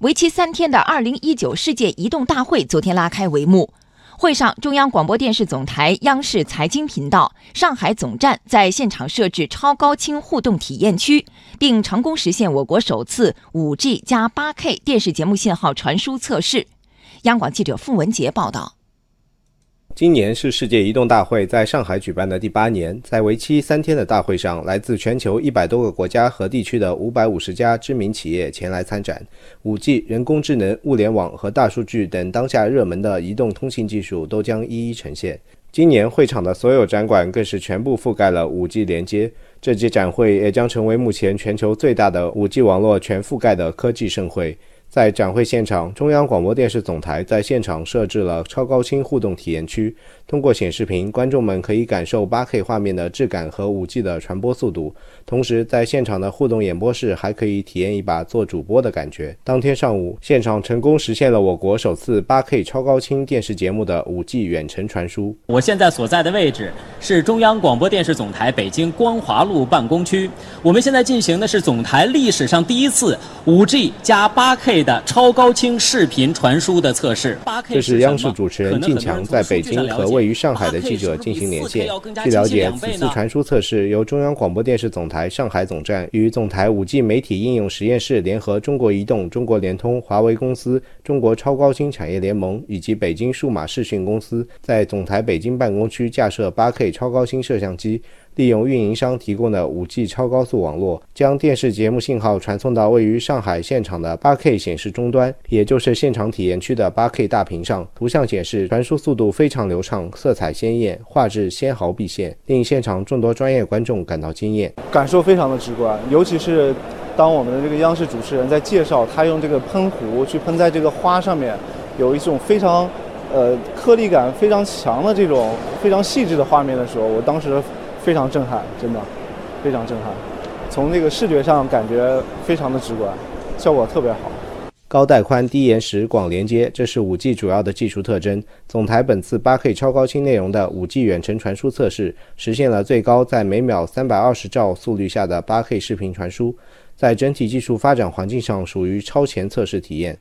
为期三天的二零一九世界移动大会昨天拉开帷幕。会上，中央广播电视总台央视财经频道上海总站在现场设置超高清互动体验区，并成功实现我国首次五 G 加八 K 电视节目信号传输测试。央广记者付文杰报道。今年是世界移动大会在上海举办的第八年，在为期三天的大会上，来自全球一百多个国家和地区的五百五十家知名企业前来参展。五 G、人工智能、物联网和大数据等当下热门的移动通信技术都将一一呈现。今年会场的所有展馆更是全部覆盖了五 G 连接，这届展会也将成为目前全球最大的五 G 网络全覆盖的科技盛会。在展会现场，中央广播电视总台在现场设置了超高清互动体验区。通过显示屏，观众们可以感受 8K 画面的质感和 5G 的传播速度。同时，在现场的互动演播室还可以体验一把做主播的感觉。当天上午，现场成功实现了我国首次 8K 超高清电视节目的 5G 远程传输。我现在所在的位置是中央广播电视总台北京光华路办公区。我们现在进行的是总台历史上第一次 5G 加 8K。的超高清视频传输的测试，这是央视主持人靳强在北京和位于上海的记者进行连线。据了解，此次传输测试由中央广播电视总台上海总站与总台五 G 媒体应用实验室联合中国移动、中国联通、华为公司、中国超高清产业联盟以及北京数码视讯公司在总台北京办公区架设 8K 超高清摄像机。利用运营商提供的 5G 超高速网络，将电视节目信号传送到位于上海现场的 8K 显示终端，也就是现场体验区的 8K 大屏上。图像显示，传输速度非常流畅，色彩鲜艳，画质纤毫毕现，令现场众多专业观众感到惊艳。感受非常的直观，尤其是当我们的这个央视主持人在介绍他用这个喷壶去喷在这个花上面，有一种非常呃颗粒感非常强的这种非常细致的画面的时候，我当时。非常震撼，真的，非常震撼。从那个视觉上感觉非常的直观，效果特别好。高带宽、低延时、广连接，这是 5G 主要的技术特征。总台本次 8K 超高清内容的 5G 远程传输测试，实现了最高在每秒320兆速率下的 8K 视频传输，在整体技术发展环境上属于超前测试体验。